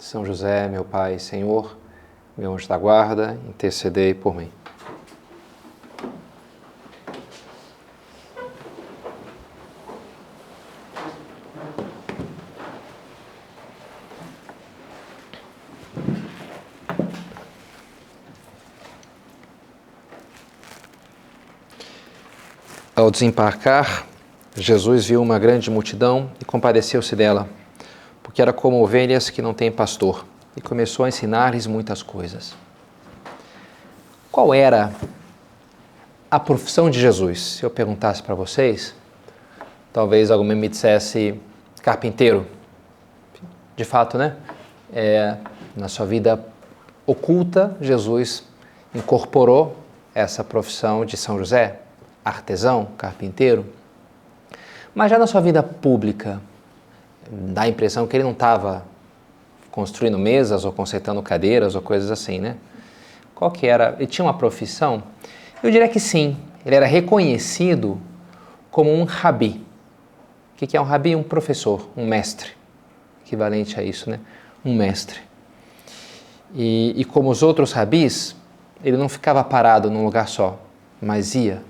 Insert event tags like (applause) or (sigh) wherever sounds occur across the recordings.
são José, meu Pai, Senhor, meu anjo da guarda, intercedei por mim. Ao desembarcar, Jesus viu uma grande multidão e compadeceu-se dela porque era como ovelhas que não têm pastor, e começou a ensinar-lhes muitas coisas. Qual era a profissão de Jesus? Se eu perguntasse para vocês, talvez alguém me dissesse carpinteiro. De fato, né? É, na sua vida oculta, Jesus incorporou essa profissão de São José, artesão, carpinteiro. Mas já na sua vida pública, dá a impressão que ele não estava construindo mesas ou consertando cadeiras ou coisas assim, né? Qual que era? Ele tinha uma profissão? Eu diria que sim. Ele era reconhecido como um rabi. O que é um rabi? Um professor, um mestre. Equivalente a isso, né? Um mestre. E, e como os outros rabis, ele não ficava parado num lugar só, mas ia.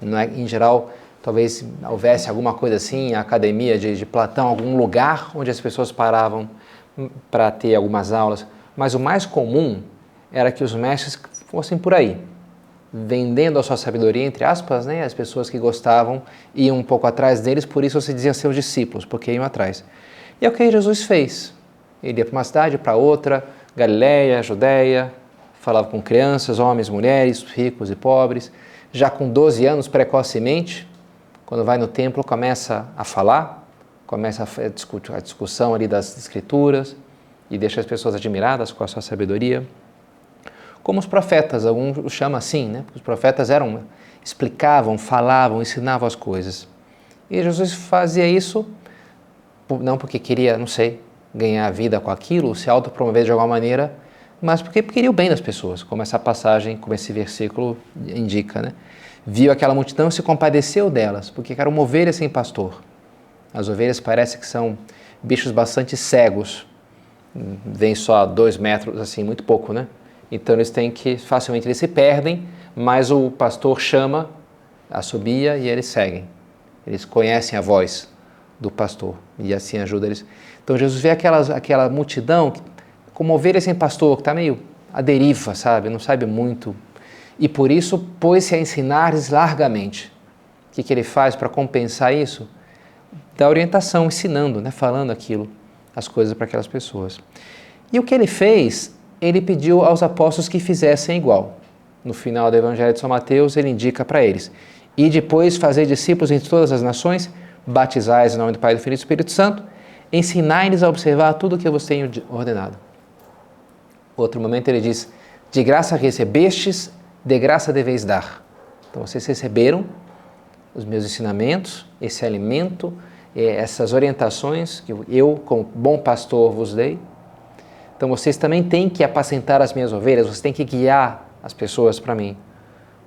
Não é, em geral, talvez houvesse alguma coisa assim, a academia de, de Platão, algum lugar onde as pessoas paravam para ter algumas aulas, mas o mais comum era que os mestres fossem por aí, vendendo a sua sabedoria, entre aspas, né? as pessoas que gostavam iam um pouco atrás deles, por isso se diziam seus discípulos, porque iam atrás. E é o que Jesus fez. Ele ia para uma cidade, para outra, Galiléia, Judéia, falava com crianças, homens, mulheres, ricos e pobres, já com 12 anos, precocemente, quando vai no templo, começa a falar, começa a, discussão ali das escrituras e deixa as pessoas admiradas com a sua sabedoria. Como os profetas, alguns o chamam assim, né? Os profetas eram explicavam, falavam, ensinavam as coisas. E Jesus fazia isso não porque queria, não sei, ganhar vida com aquilo, se autopromover de alguma maneira, mas porque queria o bem das pessoas, como essa passagem, como esse versículo indica, né? Viu aquela multidão e se compadeceu delas, porque eram ovelhas sem pastor. As ovelhas parece que são bichos bastante cegos, vêm só a dois metros, assim, muito pouco, né? Então eles têm que, facilmente eles se perdem, mas o pastor chama, assobia e eles seguem. Eles conhecem a voz do pastor e assim ajuda eles. Então Jesus vê aquelas, aquela multidão como ovelhas sem pastor, que está meio à deriva, sabe? Não sabe muito e por isso pôs-se a ensinar-lhes largamente. O que, que ele faz para compensar isso? Dá orientação, ensinando, né, falando aquilo, as coisas para aquelas pessoas. E o que ele fez? Ele pediu aos apóstolos que fizessem igual. No final do Evangelho de São Mateus, ele indica para eles: E depois fazer discípulos entre todas as nações, batizais em nome do Pai, do Filho e do Espírito Santo, ensinai-lhes a observar tudo o que eu vos tenho ordenado. Outro momento ele diz: De graça recebestes, de graça deveis dar. Então vocês receberam os meus ensinamentos, esse alimento, eh, essas orientações que eu, como bom pastor, vos dei. Então vocês também têm que apacentar as minhas ovelhas, vocês têm que guiar as pessoas para mim.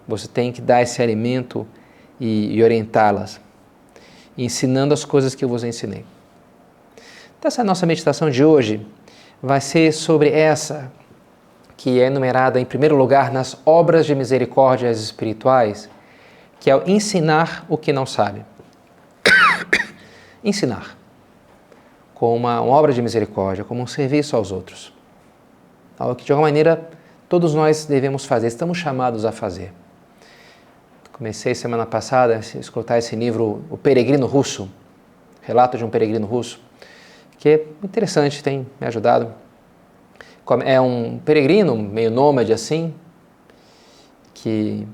Você tem que dar esse alimento e, e orientá-las, ensinando as coisas que eu vos ensinei. Então, essa nossa meditação de hoje vai ser sobre essa que é enumerada em primeiro lugar nas obras de misericórdias espirituais, que é o ensinar o que não sabe. (coughs) ensinar como uma, uma, obra de misericórdia, como um serviço aos outros. Algo que de alguma maneira todos nós devemos fazer, estamos chamados a fazer. Comecei semana passada a escutar esse livro O Peregrino Russo, relato de um peregrino russo, que é interessante, tem me ajudado é um peregrino, meio nômade assim, que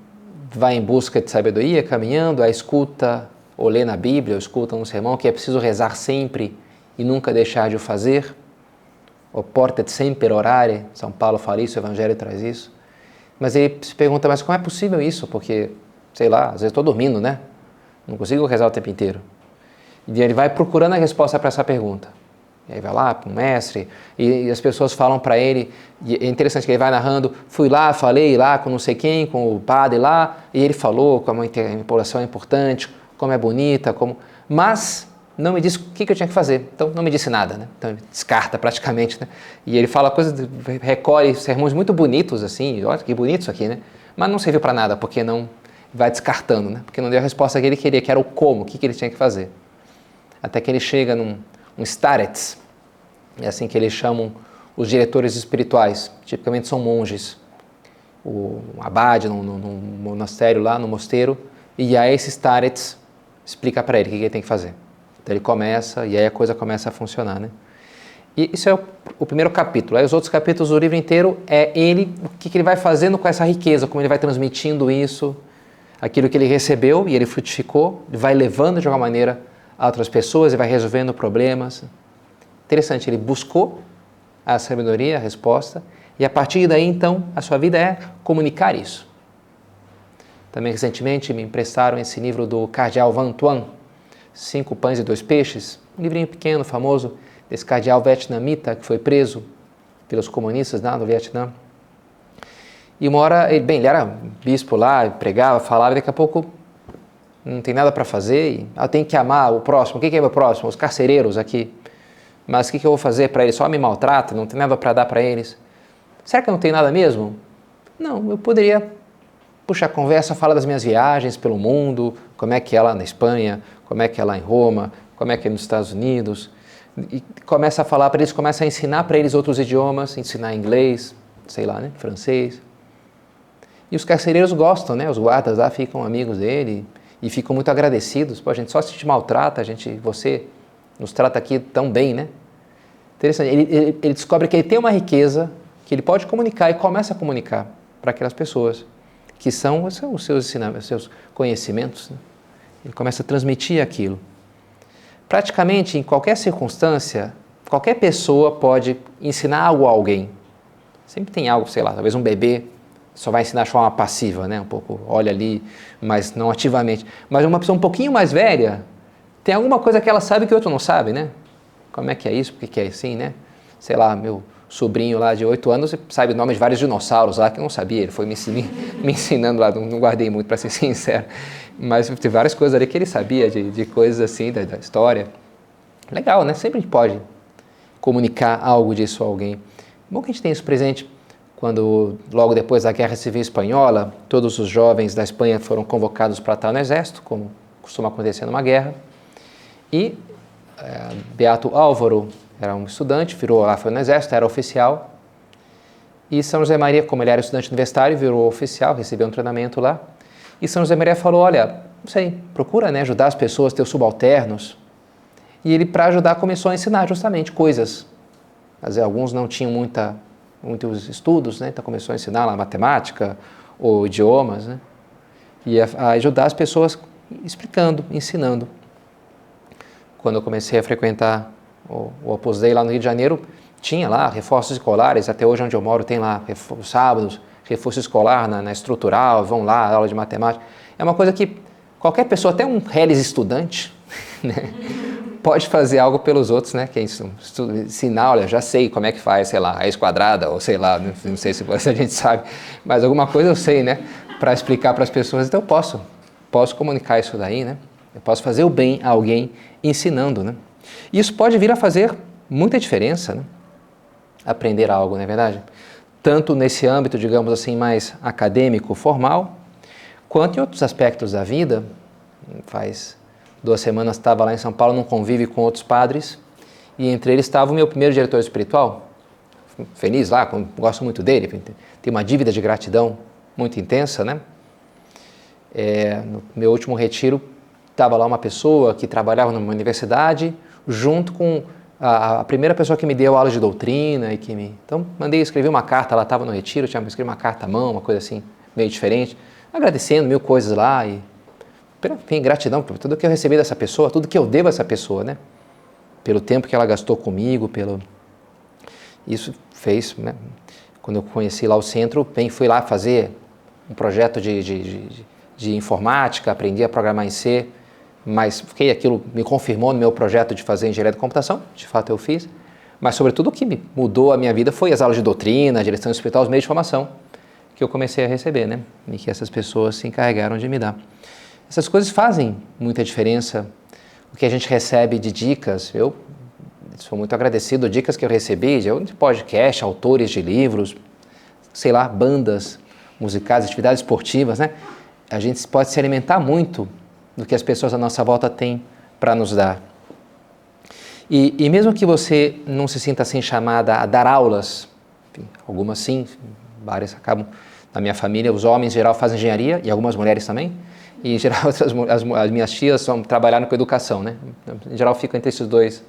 vai em busca de sabedoria, caminhando, a escuta ou lê na Bíblia, ou escuta um sermão que é preciso rezar sempre e nunca deixar de o fazer, o porta sempre orare, São Paulo fala isso, o Evangelho traz isso. Mas ele se pergunta, mas como é possível isso? Porque, sei lá, às vezes estou dormindo, né? Não consigo rezar o tempo inteiro. E ele vai procurando a resposta para essa pergunta. E aí vai lá para o mestre, e, e, as pessoas falam para ele, e é interessante que ele vai narrando, fui lá, falei lá com não sei quem, com o padre lá, e ele falou como a empolgação é importante, como é bonita, como... Mas não me disse o que, eu tinha que fazer, então não me disse nada, né? Então descarta praticamente, né? E ele fala coisas, recolhe sermões muito bonitos assim, olha que bonito isso aqui, né? Mas não serviu para nada, porque não vai descartando, né? Porque não deu a resposta que ele queria, que era o como, o que, que ele tinha que fazer. Até que ele chega num um starets, é assim que eles chamam os diretores espirituais, tipicamente são monges, o abade no monastério lá, no mosteiro, e aí esse starets explica para ele o que ele tem que fazer. Então ele começa e aí a coisa começa a funcionar, né? E isso é o, o, primeiro capítulo. Aí os outros capítulos do livro inteiro é ele, o que, que, ele vai fazendo com essa riqueza, como ele vai transmitindo isso, aquilo que ele recebeu e ele frutificou, ele vai levando de alguma maneira a outras pessoas e vai resolvendo problemas. Interessante, ele buscou a sabedoria, a resposta, e a partir daí então a sua vida é comunicar isso. Também recentemente me emprestaram esse livro do Cardeal Van Tuan, Cinco Pães e Dois Peixes, um livrinho pequeno, famoso, desse cardeal vietnamita que foi preso pelos comunistas lá no Vietnã. E uma hora, ele, bem, ele era bispo lá, pregava, falava, e daqui a pouco não tem nada para fazer, e ah, tem que amar o próximo. O que é o próximo? Os carcereiros aqui. Mas o que, que eu vou fazer para eles? Só me maltrata, não tem nada para dar para eles. Será que eu não tenho nada mesmo? Não, eu poderia puxar conversa, falar das minhas viagens pelo mundo, como é que é lá na Espanha, como é que é lá em Roma, como é que é nos Estados Unidos. E começa a falar para eles, começa a ensinar para eles outros idiomas, ensinar inglês, sei lá, né, francês. E os carcereiros gostam, né? Os guardas lá ficam amigos dele e ficam muito agradecidos. Pô, a gente só se te maltrata, a gente, você nos trata aqui tão bem, né? Interessante. Ele, ele, ele descobre que ele tem uma riqueza que ele pode comunicar e começa a comunicar para aquelas pessoas que são os seus ensinamentos, os seus conhecimentos. Né? Ele começa a transmitir aquilo. Praticamente em qualquer circunstância, qualquer pessoa pode ensinar algo a alguém. Sempre tem algo, sei lá, talvez um bebê só vai ensinar de forma passiva, né? Um pouco olha ali, mas não ativamente. Mas uma pessoa um pouquinho mais velha tem alguma coisa que ela sabe que o outro não sabe, né? Como é que é isso? Por que, é assim, né? Sei lá, meu sobrinho lá de 8 anos sabe o nome de vários dinossauros lá que eu não sabia. Ele foi me, ensinando, (laughs) me ensinando lá, não, não, guardei muito para ser (laughs) sincero. Mas tem várias coisas ali que ele sabia de, de coisas assim da, da história. Legal, né? Sempre a gente pode comunicar algo disso a alguém. Bom que a gente tenha isso presente quando, logo depois da Guerra Civil Espanhola, todos os jovens da Espanha foram convocados para estar no exército, como costuma acontecer numa guerra. E é, Beato Álvaro era um estudante, virou lá, foi no exército, era oficial. E São José Maria, como ele era estudante universitário, virou oficial, recebeu um treinamento lá. E São José Maria falou: Olha, não sei, procura né, ajudar as pessoas, teus subalternos. E ele, para ajudar, começou a ensinar justamente coisas. Mas alguns não tinham muita muitos estudos, né? então começou a ensinar lá matemática ou idiomas, né? e a, a ajudar as pessoas explicando, ensinando. Quando eu comecei a frequentar o, o Opus Dei lá no Rio de Janeiro, tinha lá reforços escolares, até hoje onde eu moro tem lá os sábados, reforço escolar na, na, estrutural, vão lá, aula de matemática. É uma coisa que qualquer pessoa, até um reles estudante, (laughs) né? Pode fazer algo pelos outros, né? Que é isso, ensinar, olha, já sei como é que faz, sei lá, raiz quadrada, ou sei lá, não sei se (laughs) a gente sabe, mas alguma coisa eu sei, né? Para explicar para as pessoas, então eu posso, posso comunicar isso daí, né? Eu posso fazer o bem a alguém ensinando, né? E isso pode vir a fazer muita diferença, né? Aprender algo, não é verdade? Tanto nesse âmbito, digamos assim, mais acadêmico, formal, quanto em outros aspectos da vida. Faz duas semanas estava lá em São Paulo num convívio com outros padres e entre eles estava o meu primeiro diretor espiritual, feliz lá, gosto muito dele, tem uma dívida de gratidão muito intensa, né? É, no meu último retiro estava lá uma pessoa que trabalhava numa universidade junto com a, a, primeira pessoa que me deu aula de doutrina e que me então mandei escrever uma carta, ela estava no retiro, tinha escrever uma carta à mão, uma coisa assim meio diferente, agradecendo mil coisas lá e enfim, gratidão por tudo que eu recebi dessa pessoa, tudo que eu devo a essa pessoa, né? Pelo tempo que ela gastou comigo, pelo... Isso fez, né? quando eu conheci lá o centro, bem, fui lá fazer um projeto de, de, de, de informática, aprendi a programar em C, mas fiquei aquilo me confirmou no meu projeto de fazer engenharia de computação, de fato eu fiz. Mas sobretudo o que mudou a minha vida foi as aulas de doutrina, a direção espiritual, os meios de formação que eu comecei a receber, né? E que essas pessoas se encarregaram de me dar. Essas coisas fazem muita diferença. O que a gente recebe de dicas, eu sou muito agradecido, dicas que eu recebi de podcast, autores de livros, sei lá, bandas musicais, atividades esportivas, né? A gente pode se alimentar muito do que as pessoas à nossa volta têm para nos dar. E, e, mesmo que você não se sinta assim chamada a dar aulas, enfim, algumas sim, várias acabam, na minha família, os homens em geral fazem engenharia e algumas mulheres também, e em geral outras, (laughs) as, as minhas tias são, trabalharam com educação, né? Em geral fica entre esses dois.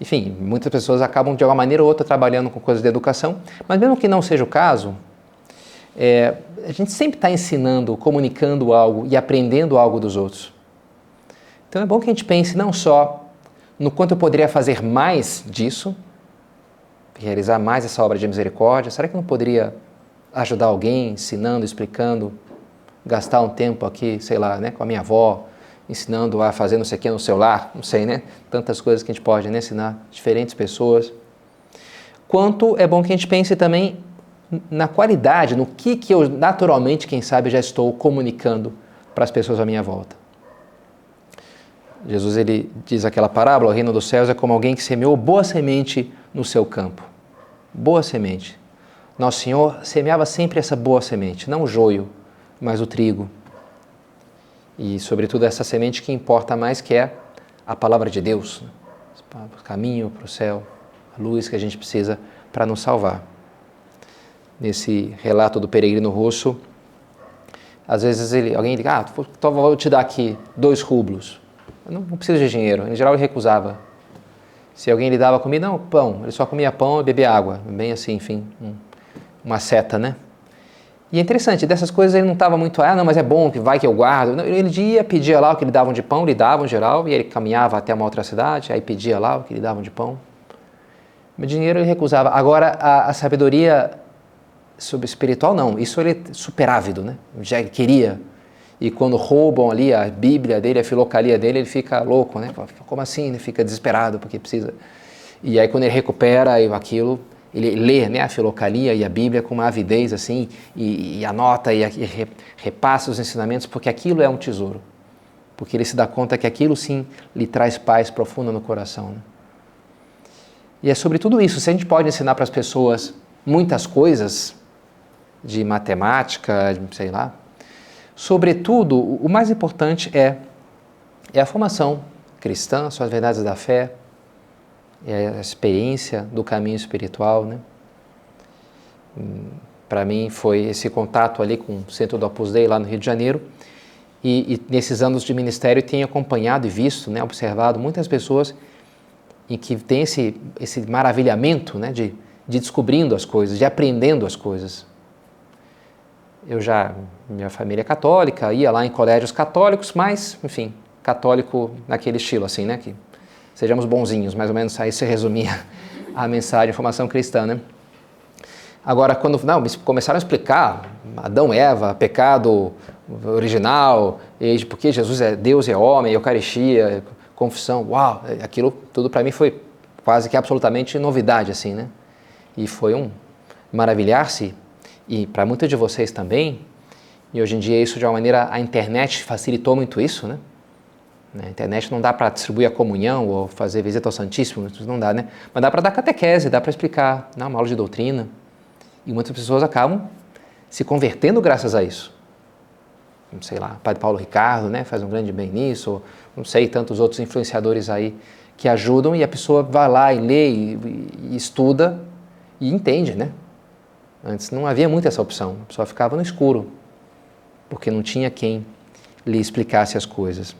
Enfim, muitas pessoas acabam de alguma maneira ou outra trabalhando com coisas de educação, mas mesmo que não seja o caso, é, a gente sempre está ensinando, comunicando algo e aprendendo algo dos outros. Então é bom que a gente pense não só no quanto eu poderia fazer mais disso, realizar mais essa obra de misericórdia, será que eu não poderia ajudar alguém ensinando, explicando, gastar um tempo aqui, sei lá, né, com a minha avó, ensinando a fazer não sei o que no celular, não sei, né? Tantas coisas que a gente pode né, ensinar diferentes pessoas. Quanto é bom que a gente pense também na qualidade, no que, que eu naturalmente, quem sabe, já estou comunicando para as pessoas à minha volta. Jesus ele diz aquela parábola: o reino dos céus é como alguém que semeou boa semente no seu campo. Boa semente. Nosso Senhor semeava sempre essa boa semente, não joio, mas o trigo. E, sobretudo, essa semente que importa mais, que é a palavra de Deus, o caminho para o céu, a luz que a gente precisa para nos salvar nesse relato do peregrino russo, às vezes ele, alguém diz, ah, então vou te dar aqui dois rublos. Eu não, não preciso de dinheiro. Em geral ele recusava. Se alguém lhe dava comida, não, pão. Ele só comia pão e bebia água. Bem assim, enfim, um, uma seta, né? E é interessante, dessas coisas ele não estava muito, ah, não, mas é bom, que vai que eu guardo. Não, ele ia, pedia lá o que lhe davam de pão, lhe davam geral, e ele caminhava até uma outra cidade, aí pedia lá o que lhe davam de pão. Mas dinheiro ele recusava. Agora, a, a sabedoria sobre espiritual não, isso ele é superávido, né? Já queria. E quando roubam ali a Bíblia dele, a filocalia dele, ele fica louco, né? Como assim? Ele fica desesperado porque precisa. E aí quando ele recupera aquilo, ele lê né, a filocalia e a Bíblia com uma avidez assim, e, e anota e, e repassa os ensinamentos, porque aquilo é um tesouro. Porque ele se dá conta que aquilo sim lhe traz paz profunda no coração. Né? E é sobre tudo isso. Se a gente pode ensinar para as pessoas muitas coisas, de matemática, sei lá. Sobretudo, o mais importante é, é a formação cristã, suas verdades da fé, é a experiência do caminho espiritual, né? Para mim foi esse contato ali com o Centro do Opus Dei lá no Rio de Janeiro e, e nesses anos de ministério tenho acompanhado e visto, né, observado muitas pessoas em que tem esse, esse maravilhamento né, de, de descobrindo as coisas, de aprendendo as coisas eu já, minha família é católica, ia lá em colégios católicos, mas, enfim, católico naquele estilo, assim, né? Que sejamos bonzinhos, mais ou menos aí se resumia a mensagem, a formação cristã, né? Agora, quando não, começaram a explicar Adão Eva, pecado original, e porque Jesus é Deus e é homem, Eucaristia, confissão, uau, aquilo tudo para mim foi quase que absolutamente novidade, assim, né? E foi um maravilhar-se e para muitos de vocês também, e hoje em dia isso de uma maneira, a internet facilitou muito isso, né? A internet não dá para distribuir a comunhão ou fazer visita ao Santíssimo, não dá, né? Mas dá para dar catequese, dá para explicar, não, uma aula de doutrina. E muitas pessoas acabam se convertendo graças a isso. Não sei lá, Padre Paulo Ricardo, né, faz um grande bem nisso, ou, não sei, tantos outros influenciadores aí que ajudam e a pessoa vai lá e lê e, e estuda e entende, né? Antes não havia muito essa opção, a pessoa ficava no escuro, porque não tinha quem lhe explicasse as coisas.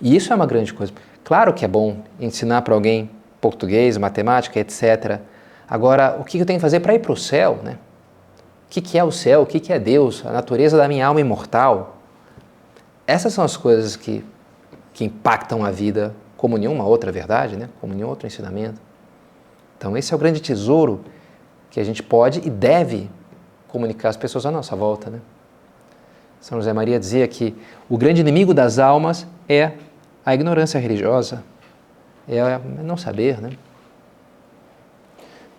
E isso é uma grande coisa. Claro que é bom ensinar para alguém português, matemática, etc. Agora, o que eu tenho que fazer para ir para o céu? Né? O que é o céu? O que é Deus? A natureza da minha alma imortal? Essas são as coisas que, que impactam a vida como nenhuma outra verdade, né? como nenhum outro ensinamento. Então, esse é o grande tesouro que a gente pode e deve comunicar às pessoas à nossa volta. Né? São José Maria dizia que o grande inimigo das almas é a ignorância religiosa, é não saber, né?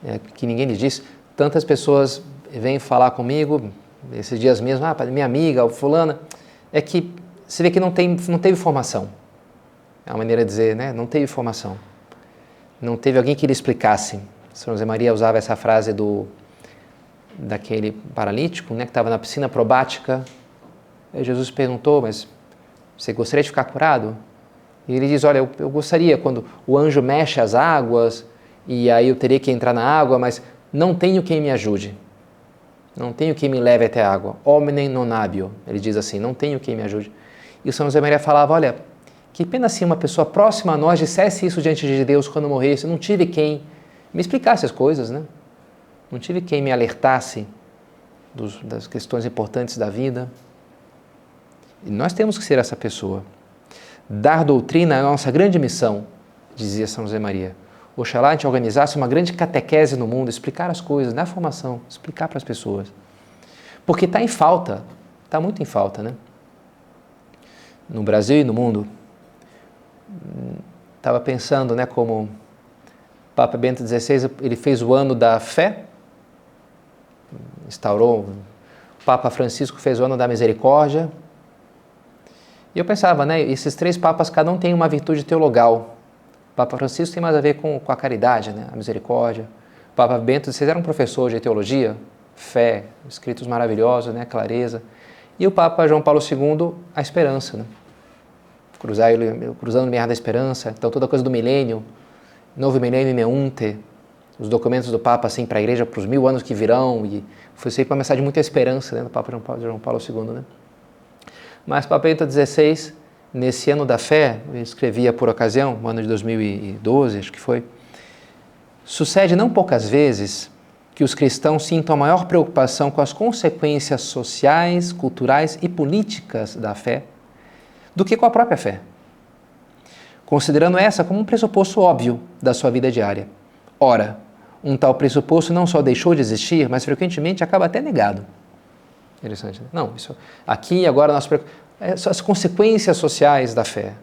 É que ninguém lhe diz. Tantas pessoas vêm falar comigo, esses dias mesmo, ah, minha amiga, fulana, é que você vê que não, tem, não teve formação. É uma maneira de dizer, né? Não teve formação. Não teve alguém que lhe explicasse. São José Maria usava essa frase do daquele paralítico, né, que estava na piscina probática. Aí Jesus perguntou, mas você gostaria de ficar curado? E ele diz, olha, eu, eu gostaria quando o anjo mexe as águas e aí eu teria que entrar na água, mas não tenho quem me ajude. Não tenho quem me leve até a água. Hominem non habio. Ele diz assim, não tenho quem me ajude. E o São José Maria falava, olha, que pena se uma pessoa próxima a nós dissesse isso diante de Deus quando morresse. Não tive quem me explicasse as coisas, né? Não tive quem me alertasse dos, das questões importantes da vida. E nós temos que ser essa pessoa. Dar doutrina é a nossa grande missão, dizia São José Maria. Oxalá a gente organizasse uma grande catequese no mundo, explicar as coisas, dar formação, explicar para as pessoas. Porque está em falta, está muito em falta, né? No Brasil e no mundo. Estava pensando, né, como Papa Bento XVI, ele fez o ano da fé, instaurou, Papa Francisco fez o ano da misericórdia. E eu pensava, né, esses três papas, cada um tem uma virtude teologal. O Papa Francisco tem mais a ver com, com a caridade, né, a misericórdia. O Papa Bento XVI era um professor de teologia, fé, escritos maravilhosos, né, clareza. E o Papa João Paulo II, a esperança, né? Cruzar, cruzando o limiar da esperança, então toda coisa do milênio, novo milênio neunte, os documentos do Papa assim para a Igreja para os mil anos que virão e foi sempre uma mensagem de muita esperança né, do Papa João Paulo, João Paulo II, né? Mas Papa Bento XVI, nesse ano da fé, eu escrevia por ocasião, no ano de 2012, acho que foi, sucede não poucas vezes que os cristãos sintam a maior preocupação com as consequências sociais, culturais e políticas da fé do que com a própria fé, considerando essa como um pressuposto óbvio da sua vida diária. Ora, um tal pressuposto não só deixou de existir, mas frequentemente acaba até negado. Interessante. Né? Não, isso aqui agora nós é, as consequências sociais da fé,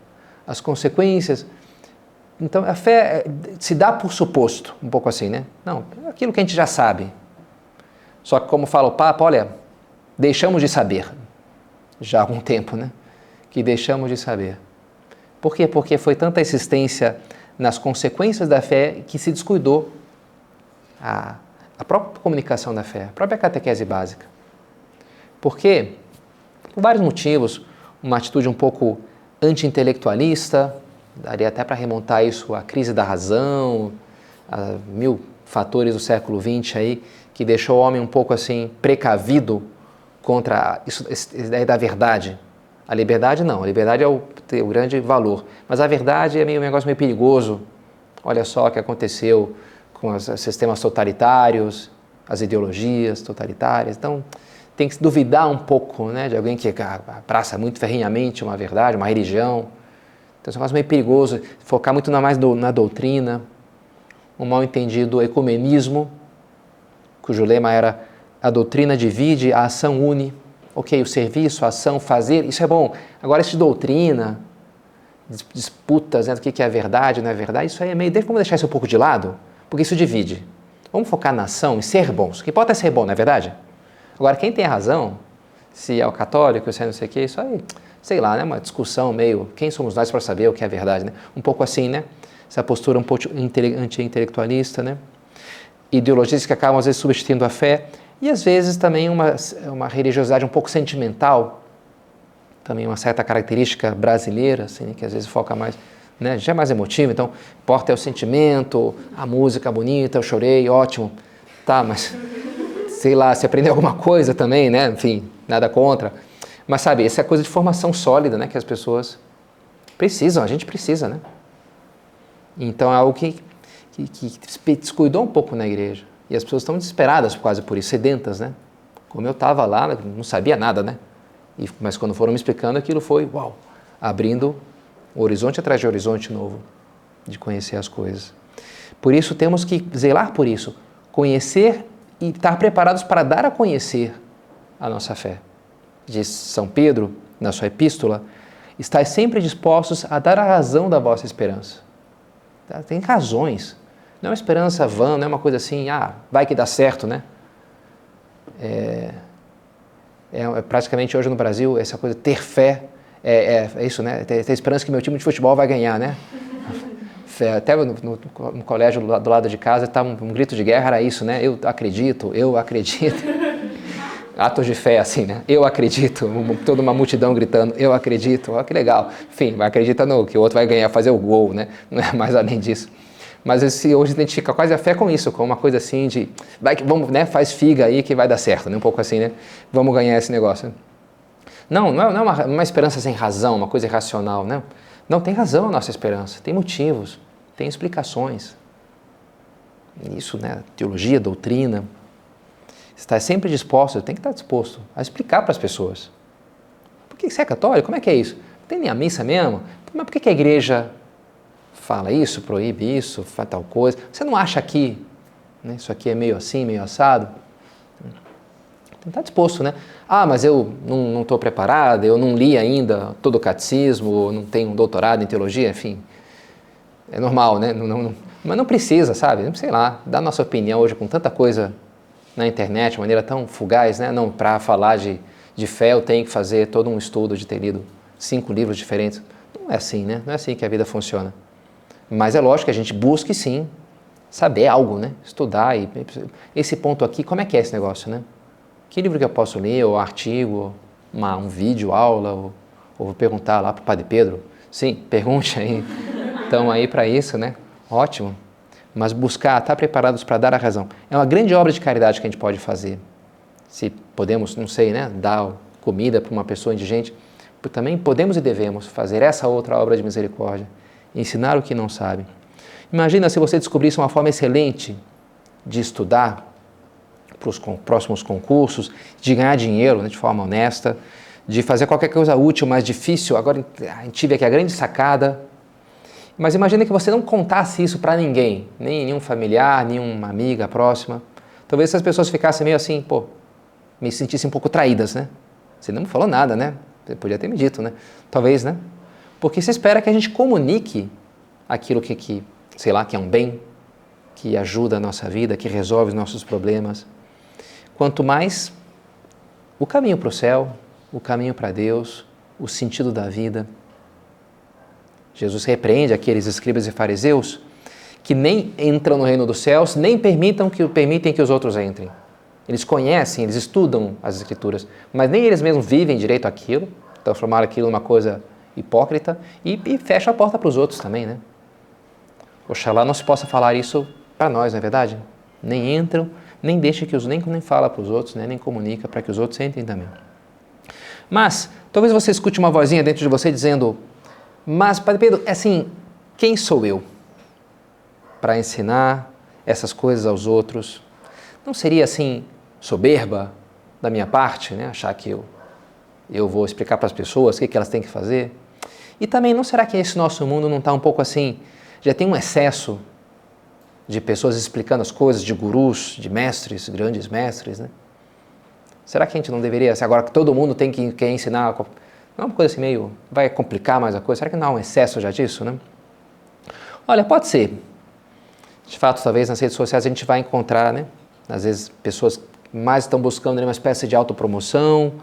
as consequências. Então a fé é, se dá por suposto, um pouco assim, né? Não, aquilo que a gente já sabe. Só que como fala o Papa, olha, deixamos de saber já há algum tempo, né? Que deixamos de saber. Por quê? Porque foi tanta insistência nas consequências da fé que se descuidou a, a própria comunicação da fé, a própria catequese básica. Por quê? Por vários motivos. Uma atitude um pouco anti-intelectualista, daria até para remontar isso à crise da razão, a mil fatores do século XX aí, que deixou o homem um pouco assim precavido contra isso, a ideia da verdade. A liberdade não, a liberdade é o, o grande valor, mas a verdade é meio, um negócio meio perigoso. Olha só o que aconteceu com os sistemas totalitários, as ideologias totalitárias. Então, tem que duvidar um pouco né, de alguém que abraça muito ferrinhamente uma verdade, uma religião. Então, isso é meio perigoso, focar muito na, mais do, na doutrina, um mal entendido ecumenismo, cujo lema era a doutrina divide, a ação une. Ok, o serviço, a ação, fazer, isso é bom. Agora, de doutrina, disputas né, do que é verdade, não é verdade, isso aí é meio. Vamos deixar isso um pouco de lado? porque isso divide. Vamos focar na ação e ser bons. O que importa é ser bom, não é verdade? Agora, quem tem a razão, se é o católico, se é não sei o que, isso aí, sei lá, né? Uma discussão meio, quem somos nós para saber o que é verdade, né? Um pouco assim, né? Essa postura um pouco anti-intelectualista, né? Ideologias que acabam, às vezes, substituindo a fé e, às vezes, também uma, uma religiosidade um pouco sentimental, também uma certa característica brasileira, assim, que às vezes foca mais né? Já é mais emotivo, então importa é o sentimento, a música bonita, eu chorei, ótimo. Tá, mas sei lá, se aprender alguma coisa também, né? Enfim, nada contra. Mas sabe, essa é coisa de formação sólida, né? Que as pessoas precisam, a gente precisa, né? Então é algo que, que, que descuidou um pouco na igreja. E as pessoas estão desesperadas quase por isso, sedentas, né? Como eu estava lá, não sabia nada, né? E, mas quando foram me explicando, aquilo foi, uau, abrindo horizonte atrás de horizonte novo de conhecer as coisas. Por isso temos que zelar por isso, conhecer e estar preparados para dar a conhecer a nossa fé. Diz São Pedro na sua epístola: estáis sempre dispostos a dar a razão da vossa esperança. Tá? Tem razões. Não é uma esperança vã, não é uma coisa assim, ah, vai que dá certo, né? É, é, é praticamente hoje no Brasil, essa coisa ter fé, é, é, é isso, né? Ter, ter, esperança que meu time de futebol vai ganhar, né? Até no, no, no colégio do, do, lado de casa, estava um, um grito de guerra, era isso, né? Eu acredito, eu acredito. (laughs) atos de fé assim, né? Eu acredito, toda uma multidão gritando, eu acredito, olha que legal. Enfim, vai acreditando que o outro vai ganhar, fazer o gol, né? (laughs) Não é mais além disso. Mas esse hoje identifica quase a fé com isso, com uma coisa assim de, vai que vamos, né? Faz figa aí que vai dar certo, né? Um pouco assim, né? Vamos ganhar esse negócio. Não, não é, não é uma, uma esperança sem razão, uma coisa irracional, não. Não, tem razão a nossa esperança, tem motivos, tem explicações. Isso, né? Teologia, doutrina, está sempre disposto, tem que estar disposto a explicar para as pessoas. Por que você é católico? Como é que é isso? Tem nem a missa mesmo? Mas por que a igreja fala isso, proíbe isso, faz tal coisa? Você não acha que né, isso aqui é meio assim, meio assado? Tem que estar disposto, né? Ah, mas eu não estou preparado, eu não li ainda todo o catecismo, não tenho um doutorado em teologia, enfim. É normal, né? Não, não, mas não precisa, sabe? Sei lá, dá nossa opinião hoje com tanta coisa na internet de maneira tão fugaz, né? Não, para falar de, de fé eu tenho que fazer todo um estudo de ter lido cinco livros diferentes. Não é assim, né? Não é assim que a vida funciona. Mas é lógico que a gente busque sim saber algo, né? Estudar e esse ponto aqui, como é que é esse negócio, né? Que livro que eu posso ler, ou artigo, uma, um vídeo, aula, ou, ou vou perguntar lá para o Padre Pedro? Sim, pergunte aí. Estão aí para isso, né? Ótimo mas buscar, estar preparados para dar a razão. É uma grande obra de caridade que a gente pode fazer. Se podemos, não sei, né, dar comida para uma pessoa indigente, também podemos e devemos fazer essa outra obra de misericórdia, ensinar o que não sabe. Imagina se você descobrisse uma forma excelente de estudar para os próximos concursos, de ganhar dinheiro né, de forma honesta, de fazer qualquer coisa útil, mas difícil. Agora tive aqui a grande sacada mas imagine que você não contasse isso para ninguém, nem nenhum familiar, nenhuma amiga próxima. Talvez essas pessoas ficassem meio assim, pô, me sentissem um pouco traídas, né? Você não me falou nada, né? Você podia ter me dito, né? Talvez, né? Porque você espera que a gente comunique aquilo que, que, sei lá, que é um bem, que ajuda a nossa vida, que resolve os nossos problemas. Quanto mais o caminho para o céu, o caminho para Deus, o sentido da vida, Jesus repreende aqueles escribas e fariseus que nem entram no reino dos céus, nem permitam que, permitem que os outros entrem. Eles conhecem, eles estudam as escrituras, mas nem eles mesmos vivem direito aquilo, transformaram aquilo numa coisa hipócrita e, e fecham a porta para os outros também, né? Oxalá não se possa falar isso para nós, não é verdade? Nem entram, nem deixa que os nem nem fala para os outros, né? nem comunica para que os outros entrem também. Mas talvez você escute uma vozinha dentro de você dizendo: mas, Padre Pedro, é assim, quem sou eu para ensinar essas coisas aos outros? Não seria assim soberba da minha parte, né? achar que eu, eu vou explicar para as pessoas o que, que elas têm que fazer? E também, não será que esse nosso mundo não está um pouco assim, já tem um excesso de pessoas explicando as coisas, de gurus, de mestres, grandes mestres, né? Será que a gente não deveria, agora que todo mundo tem que, que ensinar não é uma coisa assim meio. vai complicar mais a coisa? Será que não há um excesso já disso, né? Olha, pode ser. De fato, talvez nas redes sociais a gente vai encontrar, né? Às vezes, pessoas mais estão buscando uma espécie de autopromoção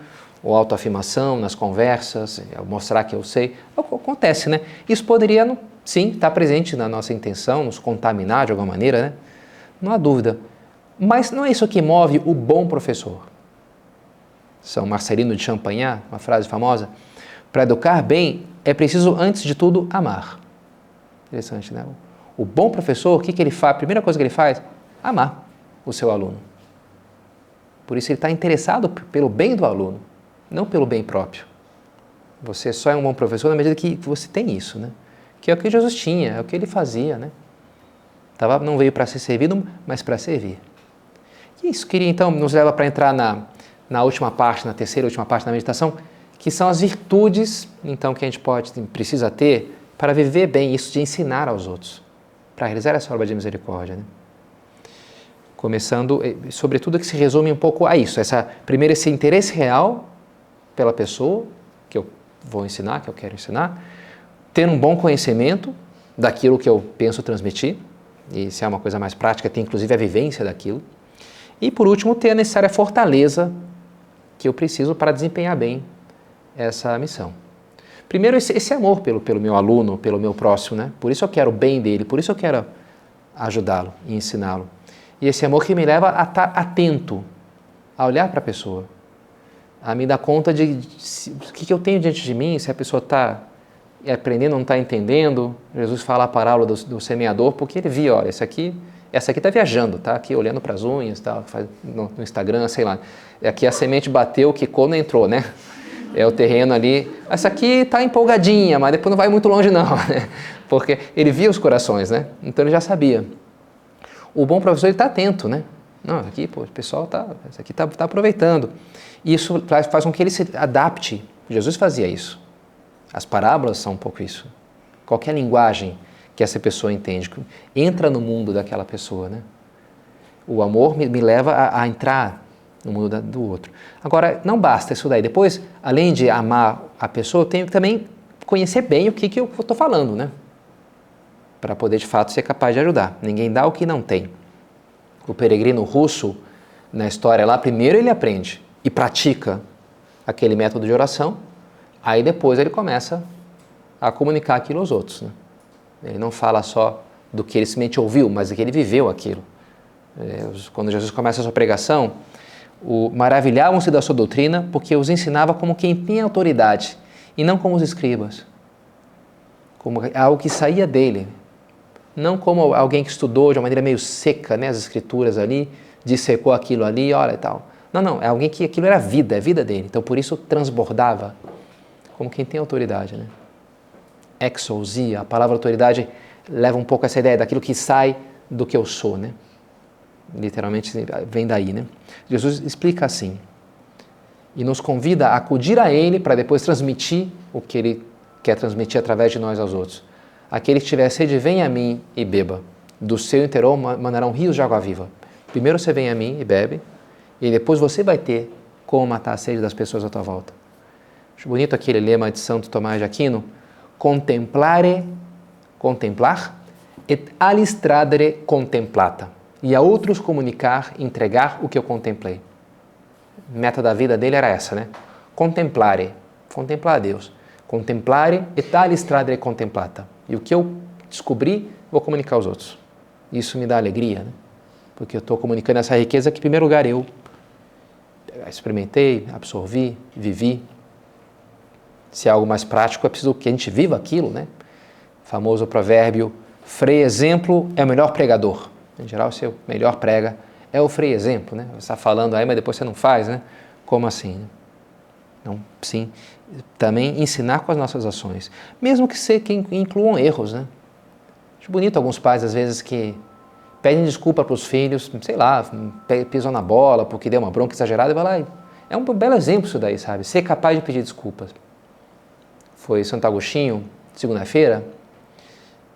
ou autoafirmação nas conversas, mostrar que eu sei. Acontece, né? Isso poderia, sim, estar presente na nossa intenção, nos contaminar de alguma maneira, né? Não há dúvida. Mas não é isso que move o bom professor. São Marcelino de Champagnat, uma frase famosa, para educar bem é preciso, antes de tudo, amar. Interessante, né? O bom professor, o que, que ele faz? A primeira coisa que ele faz? Amar o seu aluno. Por isso ele está interessado pelo bem do aluno, não pelo bem próprio. Você só é um bom professor na medida que você tem isso, né? Que é o que Jesus tinha, é o que ele fazia, né? Tava, não veio para ser servido, mas para servir. E isso queria então nos leva para entrar na na última parte, na terceira última parte da meditação, que são as virtudes, então, que a gente pode, precisa ter para viver bem isso de ensinar aos outros. para realizar essa obra de misericórdia. Né? Começando, eh, sobretudo, que se resume um pouco a isso: essa, primeiro, esse interesse real pela pessoa que eu vou ensinar, que eu quero ensinar, ter um bom conhecimento daquilo que eu penso transmitir, e se é uma coisa mais prática, ter inclusive a vivência daquilo. E por último, ter a necessária fortaleza que eu preciso para desempenhar bem essa missão. Primeiro, esse, esse, amor pelo, pelo meu aluno, pelo meu próximo, né? Por isso eu quero o bem dele, por isso eu quero ajudá-lo e ensiná-lo. E esse amor que me leva a estar atento, a olhar para a pessoa, a me dar conta de, o que, que eu tenho diante de mim, se a pessoa está aprendendo, não está entendendo. Jesus fala a parábola do, do, semeador, porque ele viu, olha, esse aqui, essa aqui está viajando, tá aqui olhando para as unhas, tá, no, no, Instagram, sei lá. Aqui a semente bateu, que quando entrou, né? (laughs) É o terreno ali. Essa aqui está empolgadinha, mas depois não vai muito longe não, (laughs) né? Porque ele via os corações, né? Então ele já sabia. O bom professor está atento, né? Não, aqui, pô, o pessoal tá, esse aqui está tá aproveitando. Isso faz com que ele se adapte. Jesus fazia isso. As parábolas são um pouco isso. Qualquer linguagem que essa pessoa entende, entra no mundo daquela pessoa, né? O amor me, me leva a, a, entrar no mundo da, do outro. Agora, não basta isso daí. Depois, além de amar a pessoa, eu tenho que também conhecer bem o que, que eu estou falando, né? Para poder, de fato, ser capaz de ajudar. Ninguém dá o que não tem. O peregrino russo, na história lá, primeiro ele aprende e pratica aquele método de oração, Aí depois ele começa a comunicar aquilo aos outros. Né? Ele não fala só do que ele simplesmente ouviu, mas do que ele viveu aquilo. É, quando Jesus começa a sua pregação, maravilhavam-se da sua doutrina porque os ensinava como quem tinha autoridade e não como os escribas, como algo que saía dele, não como alguém que estudou de uma maneira meio seca né, as escrituras ali, dissecou aquilo ali, olha e tal. Não, não, é alguém que aquilo era vida, é vida dele, então por isso transbordava como quem tem autoridade. Né? Exousia, a palavra autoridade leva um pouco essa ideia daquilo que sai do que eu sou. Né? Literalmente vem daí. Né? Jesus explica assim e nos convida a acudir a Ele para depois transmitir o que Ele quer transmitir através de nós aos outros. Aquele que tiver sede, venha a mim e beba. Do seu interior mandarão rios de água viva. Primeiro você vem a mim e bebe, e depois você vai ter como matar a sede das pessoas à tua volta. Acho bonito aquele lema de Santo Tomás de Aquino: contemplare, contemplar, et alistradere contemplata. E a outros comunicar, entregar o que eu contemplei. Meta da vida dele era essa, né? Contemplare, contemplar a Deus. Contemplare et alistradere contemplata. E o que eu descobri, vou comunicar aos outros. Isso me dá alegria, né? Porque eu estou comunicando essa riqueza que, em primeiro lugar, eu experimentei, absorvi, vivi, se é algo mais prático, é preciso que a gente viva aquilo, né? O famoso provérbio: frei exemplo é o melhor pregador. Em geral, o seu melhor prega é o frei exemplo, né? Você está falando aí, mas depois você não faz, né? Como assim? Então, sim, também ensinar com as nossas ações, mesmo que, se, que incluam erros, né? Acho bonito alguns pais, às vezes, que pedem desculpa para os filhos, sei lá, pisam na bola porque deu uma bronca exagerada e vai lá. É um belo exemplo isso daí, sabe? Ser capaz de pedir desculpas foi Santo Agostinho, segunda-feira.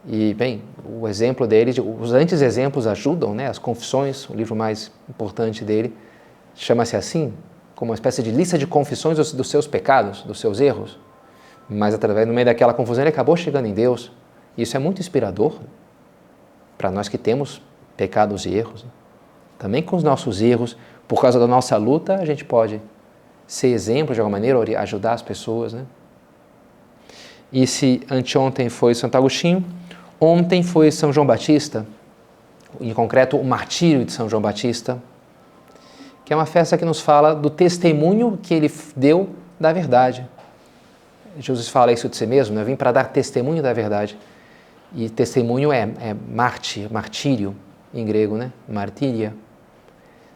E, bem, o exemplo dele, os antes-exemplos ajudam, né? As Confissões, o livro mais importante dele, chama-se assim, como uma espécie de lista de confissões dos, dos, seus pecados, dos seus erros. Mas, através, no meio daquela confusão, ele acabou chegando em Deus. Isso é muito inspirador para nós que temos pecados e erros. Também com os nossos erros, por causa da nossa luta, a gente pode ser exemplo de alguma maneira, ajudar as pessoas, né? E se anteontem foi Santo Agostinho, ontem foi São João Batista, em concreto o martírio de São João Batista, que é uma festa que nos fala do testemunho que ele deu da verdade. Jesus fala isso de si mesmo, né? vim para dar testemunho da verdade. E testemunho é, é mártir, martírio em grego, né? Martíria.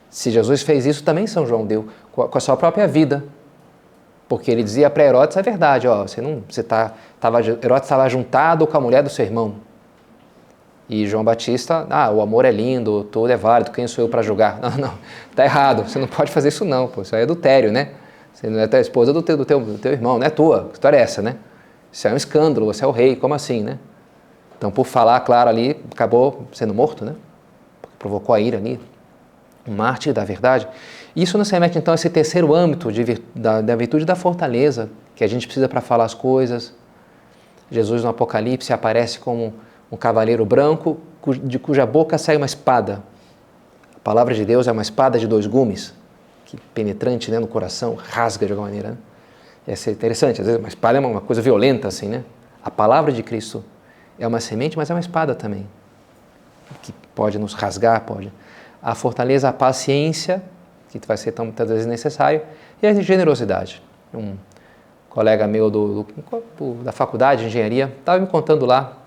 Se Jesus fez isso, também São João deu com a sua própria vida, porque ele dizia para Herodes a verdade, ó, você não, você tá, tava, Herodes estava juntado com a mulher do seu irmão. E João Batista, ah, o amor é lindo, tudo é válido, quem sou eu para julgar? (laughs) Não, não, tá errado, você não pode fazer isso não, pô, isso é adultério, né? Você não é a esposa do teu, do, teu, do teu irmão, não é tua, que história é essa, né? Isso é um escândalo, você é o rei, como assim, né? Então, por falar, claro, ali, acabou sendo morto, né? Provocou a ira ali. Um mártir da verdade. Isso nos remete, então, a esse terceiro âmbito da, da virtude da fortaleza, que a gente precisa para falar as coisas. Jesus, no Apocalipse, aparece como um cavaleiro branco, de cuja boca sai uma espada. A palavra de Deus é uma espada de dois gumes, que penetrante né, no coração, rasga de alguma maneira. Né? Essa é interessante, às vezes uma espada é uma coisa violenta assim, né? A palavra de Cristo é uma semente, mas é uma espada também, que pode nos rasgar, pode. A fortaleza, a paciência, que vai ser tão, muitas vezes necessário, e a generosidade. Um colega meu do, do, da faculdade de engenharia estava me contando lá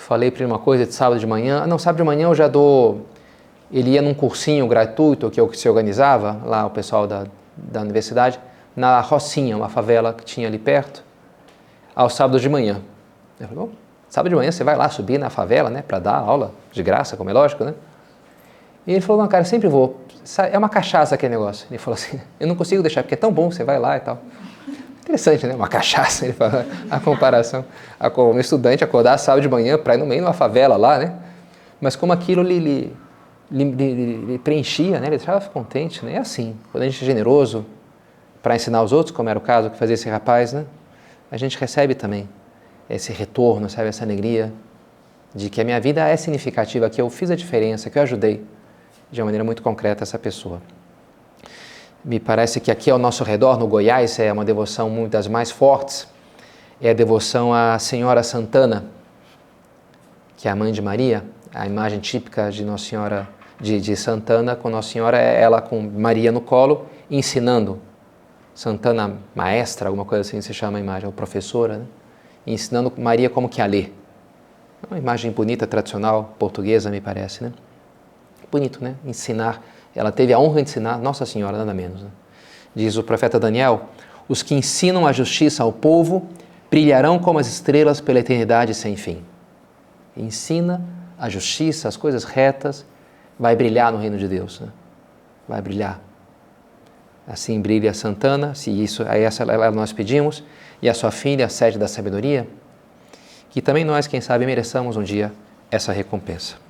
falei para ele uma coisa de sábado de manhã. Não, sábado de manhã eu já dou. Ele ia num cursinho gratuito que eu que se organizava, lá o pessoal da, da universidade, na Rocinha, uma favela que tinha ali perto, ao sábado de manhã. Eu falei, bom, sábado de manhã você vai lá subir na favela, né, para dar aula de graça, como é lógico, né? E ele falou, não, cara, sempre vou. É uma cachaça aquele negócio. Ele falou assim, eu não consigo deixar, porque é tão bom, você vai lá e tal. Interessante, né? Uma cachaça, (laughs) ele fala, a comparação. Um estudante acordar sábado de manhã para ir no meio de uma favela lá, né? Mas como aquilo lhe, lhe preenchia, né? Ele estava contente, né? É assim, quando a gente é generoso para ensinar os outros, como era o caso que fazia esse rapaz, né? A gente recebe também esse retorno, sabe? Essa alegria de que a minha vida é significativa, que eu fiz a diferença, que eu ajudei de uma maneira muito concreta essa pessoa. Me parece que aqui ao nosso redor, no Goiás, é uma devoção muito das mais fortes. É a devoção à Senhora Santana, que é a mãe de Maria, a imagem típica de Nossa Senhora de, de Santana, com Nossa Senhora é ela com Maria no colo, ensinando. Santana maestra, alguma coisa assim se chama a imagem, ou professora, né? ensinando Maria como que a ler. Uma imagem bonita, tradicional, portuguesa, me parece, né? Bonito, né? Ensinar ela teve a honra de ensinar Nossa Senhora, nada menos. Né? Diz o profeta Daniel: os que ensinam a justiça ao povo brilharão como as estrelas pela eternidade sem fim. Ensina a justiça, as coisas retas, vai brilhar no reino de Deus. Né? Vai brilhar. Assim brilha Santana, se isso a essa nós pedimos, e a sua filha, a sede da sabedoria, que também nós, quem sabe, mereçamos um dia essa recompensa.